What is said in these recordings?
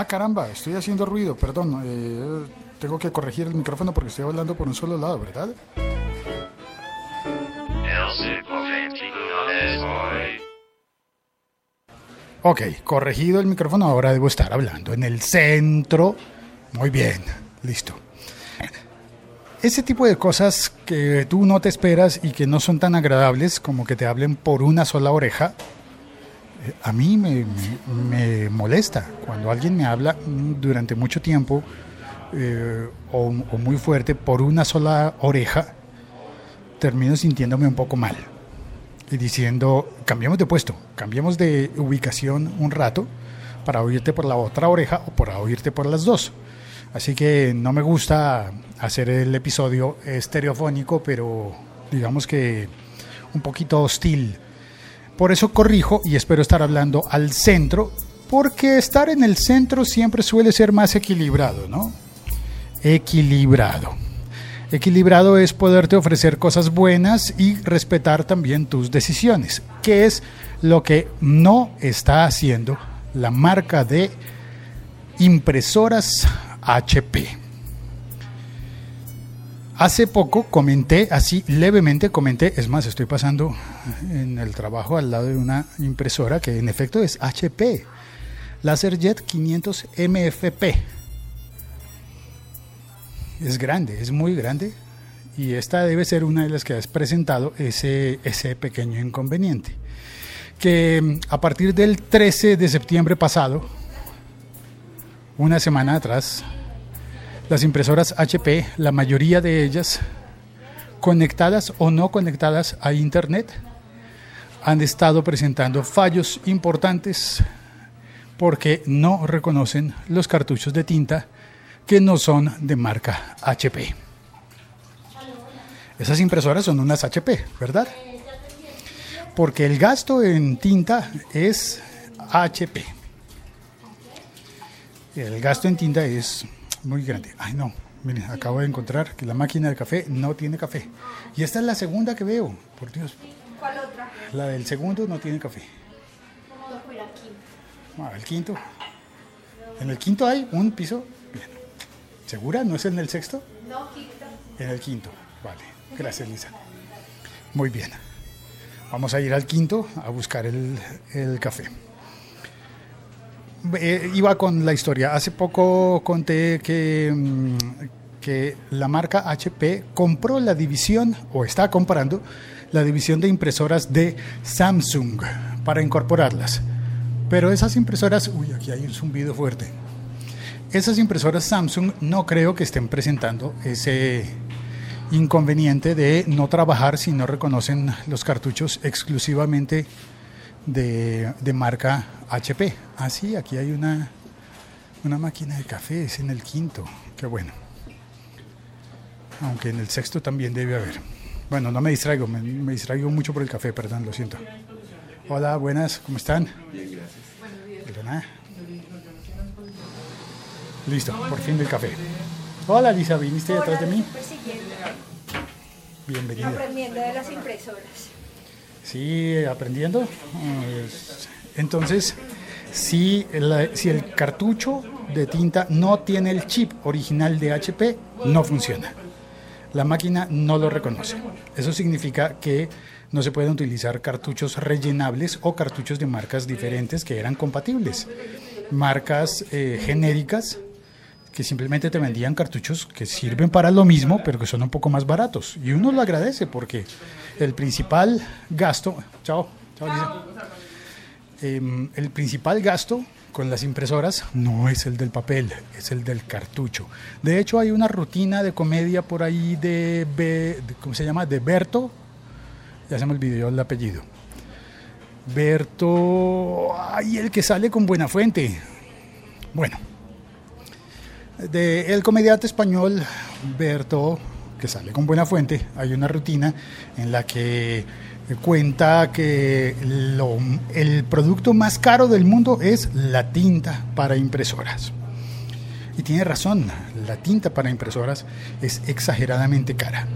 Ah, caramba, estoy haciendo ruido, perdón. eh, tengo que corregir el micrófono porque estoy hablando por un solo lado, ¿verdad? Ok, corregido el micrófono, ahora debo estar hablando en el centro. Muy bien, listo. Ese tipo de cosas que tú no te esperas y que no son tan agradables como que te hablen por una sola oreja, a mí me, me- molesta cuando alguien me habla durante mucho tiempo eh, o, o muy fuerte por una sola oreja, termino sintiéndome un poco mal y diciendo, cambiemos de puesto, cambiemos de ubicación un rato para oírte por la otra oreja o para oírte por las dos. Así que no me gusta hacer el episodio estereofónico, pero digamos que un poquito hostil. Por eso corrijo y espero estar hablando al centro, porque estar en el centro siempre suele ser más equilibrado, ¿no? Equilibrado. Equilibrado es poderte ofrecer cosas buenas y respetar también tus decisiones, que es lo que no está haciendo la marca de impresoras HP. Hace poco comenté, así levemente comenté, es más, estoy pasando en el trabajo al lado de una impresora que en efecto es HP, LaserJet 500 MFP. Es grande, es muy grande y esta debe ser una de las que has presentado ese, ese pequeño inconveniente. Que mm, a partir del 13 de septiembre pasado, una semana atrás, las impresoras HP, la mayoría de ellas conectadas o no conectadas a Internet, han estado presentando fallos importantes porque no reconocen los cartuchos de tinta que no son de marca HP. Esas impresoras son unas HP, ¿verdad? Porque el gasto en tinta es HP. El gasto en tinta es muy grande. Ay, no. Miren, acabo de encontrar que la máquina de café no tiene café. Y esta es la segunda que veo. Por Dios. ¿Cuál otra? La del segundo no tiene café. Ah, el quinto. En el quinto hay un piso. Bien. ¿Segura? ¿No es en el sexto? No, quinta. En el quinto. Vale. Gracias, Lisa. Muy bien. Vamos a ir al quinto a buscar el, el café. Eh, iba con la historia. Hace poco conté que, mm, que la marca HP compró la división, o está comprando, la división de impresoras de Samsung para incorporarlas. Pero esas impresoras, uy, aquí hay un zumbido fuerte. Esas impresoras Samsung no creo que estén presentando ese inconveniente de no trabajar si no reconocen los cartuchos exclusivamente de, de marca HP. Ah, sí, aquí hay una, una máquina de café, es en el quinto, qué bueno. Aunque en el sexto también debe haber. Bueno, no me distraigo, me, me distraigo mucho por el café, perdón, lo siento. Hola, buenas, ¿cómo están? Bien, gracias. Perdona. Listo, por fin el café. Hola, Lisa, ¿viniste detrás de mí? Persiguiendo, Bienvenida. aprendiendo de las impresoras. Sí, aprendiendo. Entonces, si, la- si el cartucho de tinta no tiene el chip original de HP, no funciona. La máquina no lo reconoce. Eso significa que no se pueden utilizar cartuchos rellenables o cartuchos de marcas diferentes que eran compatibles. Marcas eh, genéricas que simplemente te vendían cartuchos que sirven para lo mismo, pero que son un poco más baratos. Y uno lo agradece porque el principal gasto, chao, chao Lisa. Em, el principal gasto con las impresoras no es el del papel, es el del cartucho. De hecho, hay una rutina de comedia por ahí de, ¿cómo se llama? De Berto, ya se me olvidó el apellido. Berto, ay, el que sale con buena fuente. Bueno, de el comediante español Berto, que sale con buena fuente, hay una rutina en la que cuenta que el producto más caro del mundo es la tinta para impresoras. Y tiene razón, la tinta para impresoras es exageradamente cara.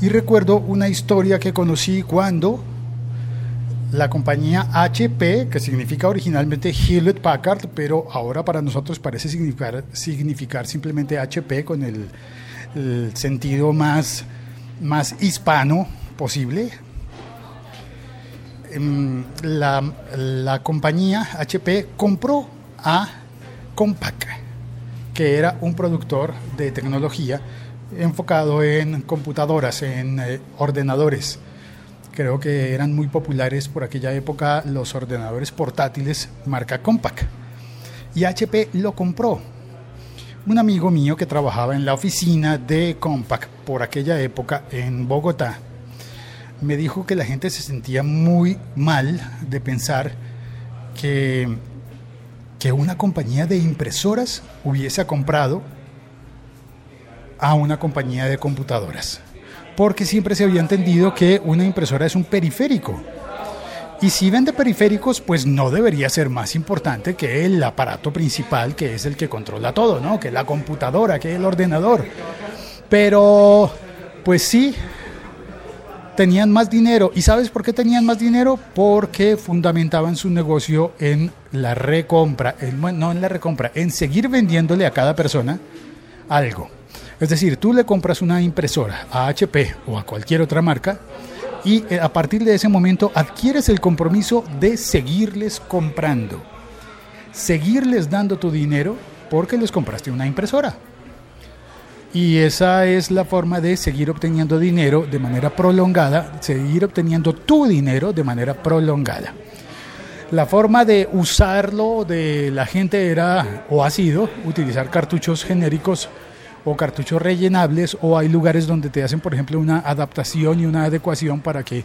Y recuerdo una historia que conocí cuando la compañía HP, que significa originalmente Hewlett Packard, pero ahora para nosotros parece significar, simplemente HP con el, el sentido más, más hispano posible. Em, La, la compañía HP compró a Compaq, que era un productor de tecnología enfocado en computadoras, en eh, ordenadores. Creo que eran muy populares por aquella época los ordenadores portátiles marca Compaq. Y HP lo compró. Un amigo mío que trabajaba en la oficina de Compaq por aquella época en Bogotá me dijo que la gente se sentía muy mal de pensar que, que una compañía de impresoras hubiese comprado a una compañía de computadoras. Porque siempre se había entendido que una impresora es un periférico. Y si vende periféricos, pues no debería ser más importante que el aparato principal, que es el que controla todo, ¿no? Que la computadora, que el ordenador. Pero, pues sí, tenían más dinero. ¿Y sabes por qué tenían más dinero? Porque fundamentaban su negocio en la recompra, en- no en la recompra, en seguir vendiéndole a cada persona algo. Es decir, tú le compras una impresora a HP o a cualquier otra marca y eh, a partir de ese momento adquieres el compromiso de seguirles comprando, seguirles dando tu dinero porque les compraste una impresora. Y esa es la forma de seguir obteniendo dinero de manera prolongada, seguir obteniendo tu dinero de manera prolongada. La forma de usarlo de la gente era o ha sido utilizar cartuchos genéricos o cartuchos rellenables o hay lugares donde te hacen por ejemplo una adaptación y una adecuación para que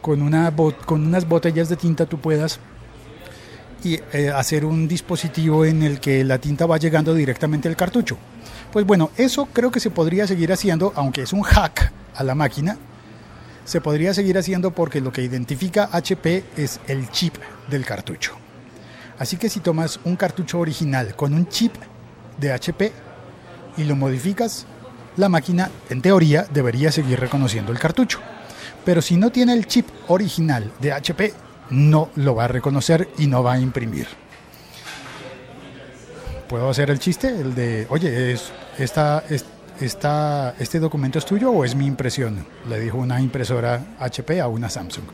con, una con unas botellas de tinta tú puedas y, eh, hacer un dispositivo en el que la tinta va llegando directamente al cartucho. Pues bueno, eso creo que se podría seguir haciendo, aunque es un hack a la máquina, se podría seguir haciendo porque lo que identifica HP es el chip del cartucho. Así que si tomas un cartucho original con un chip de HP y lo modificas, la máquina en teoría debería seguir reconociendo el cartucho. Pero si no tiene el chip original de HP, no lo va a reconocer y no va a imprimir. ¿Puedo hacer el chiste? El de, oye, es, esta, es- esta- ¿este documento es tuyo o es mi impresión? Le dijo una impresora HP a una Samsung.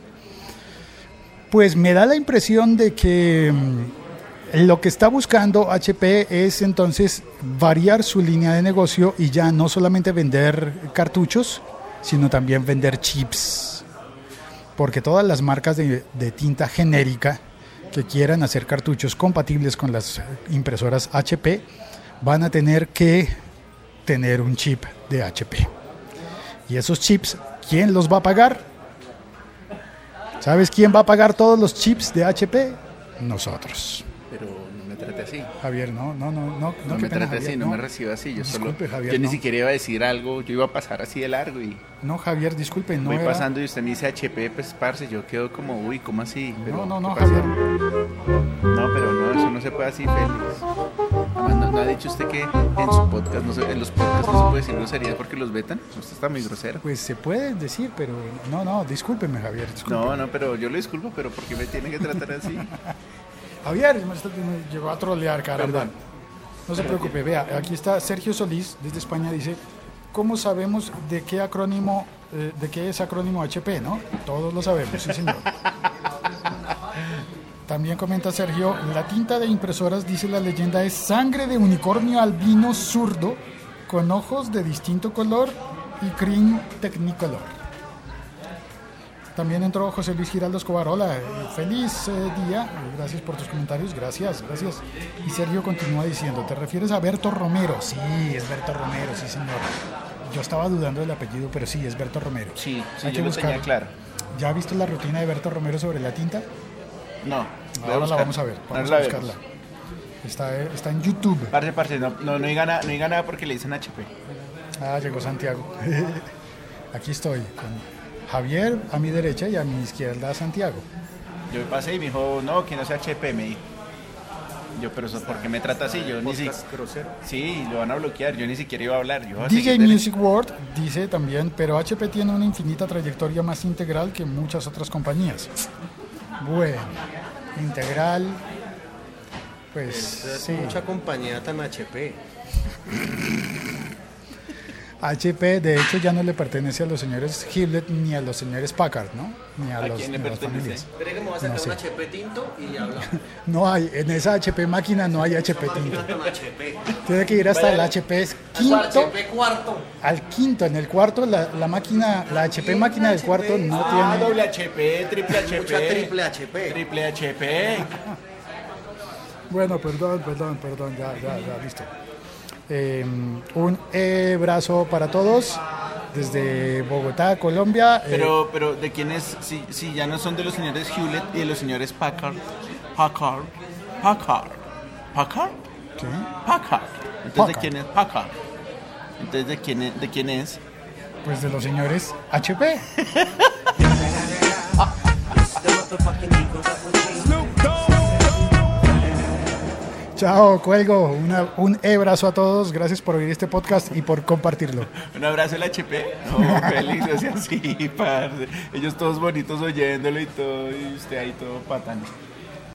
Pues me da la impresión de que mm, lo que está buscando HP es entonces variar su línea de negocio y ya no solamente vender cartuchos, sino también vender chips. Porque todas las marcas de, tinta genérica que quieran hacer cartuchos compatibles con las impresoras HP van a tener que tener un chip de HP. Y esos chips, ¿quién los va a pagar? ¿Sabes quién va a pagar todos los chips de HP? Nosotros. Trate así. Javier, no, no, no, no, No, me trate así, no, me reciba así. Yo Disculpe, solo. Javier, yo ni siquiera iba a decir algo, yo iba a pasar así de largo y No, Javier, disculpe, no voy era- pasando y usted me dice HP, pues parce, yo quedo como, uy, ¿cómo así? Pero, No, no, no. Javier. No, pero no, eso no se puede así, Félix. ¿no, no ha dicho usted que en su podcast, no se- en los podcasts no se puede decir groserías porque los vetan? Usted está muy grosero. Pues se puede decir, pero no, no, discúlpeme, Javier. discúlpeme. No, no, pero yo le disculpo, pero ¿por qué me tiene que tratar así? Javier, me, llegó a trolear, caramba. Perdón. No se preocupe, vea, aquí está Sergio Solís, desde España, dice, ¿cómo sabemos de qué acrónimo, eh, de qué es acrónimo HP, no? Todos lo sabemos, sí señor. También comenta Sergio, la tinta de impresoras, dice la leyenda, es sangre de unicornio albino zurdo con ojos de distinto color y crin technicolor. También entró José Luis Giraldo Escobar. Hola, eh, feliz eh, día. Gracias por tus comentarios. Gracias, gracias. Y Sergio continúa diciendo, ¿te refieres a Berto Romero? Sí, es Berto Romero, sí señor. Yo estaba dudando del apellido, pero sí, es Berto Romero. Sí, sí, Hay yo que lo tenía claro. ¿Ya has visto la rutina de Berto Romero sobre la tinta? No, Ahora la vamos a ver. Vamos a buscarla. Está, está en YouTube. Parce, parce, no, no, no, diga nada, no diga nada porque le dicen HP. Ah, llegó Santiago. Aquí estoy con Javier a mi derecha y a mi izquierda Santiago. Yo pasé y me dijo, no, que no sea HP, me dijo. Yo, pero eso, ¿por qué me trata así? Yo ni si... Sí, lo van a bloquear, yo ni siquiera iba a hablar. Yo DJ. Music World dice también, pero HP tiene una infinita trayectoria más integral que muchas otras compañías. Bueno, integral. Pues Es sí. mucha compañía tan HP. HP, de hecho, ya no le pertenece a los señores Hewlett ni a los señores Packard, ¿no? Ni a, ¿A los, quién le pertenece? que me voy a sacar No sé. un HP tinto y. No hay, en esa HP máquina no hay HP tinto. HP. Tiene que ir hasta el. HP quinto, HP cuarto. al quinto, en el cuarto, la, la máquina, la HP máquina del cuarto no Ah, tiene. doble HP, triple HP. Mucha triple HP. Triple HP. Bueno, perdón, perdón, perdón, ya, ya, ya, listo. Eh, un abrazo para todos desde Bogotá, Colombia. Eh, Pero, pero, ¿de quién es? Si, si ya no son de los señores Hewlett y de los señores Packard. Packard. Packard. ¿Packard? ¿qué? Packard. Entonces, Packard. ¿de quién es Packard? Entonces, ¿de quién es? ¿De quién es? Pues de los señores HP. Chao, cuelgo. Una- un abrazo a todos. Gracias por oír este podcast y por compartirlo. Un abrazo al HP. No, feliz, o sea, sí, parce. Ellos todos bonitos oyéndolo y todo, y usted ahí todo patán.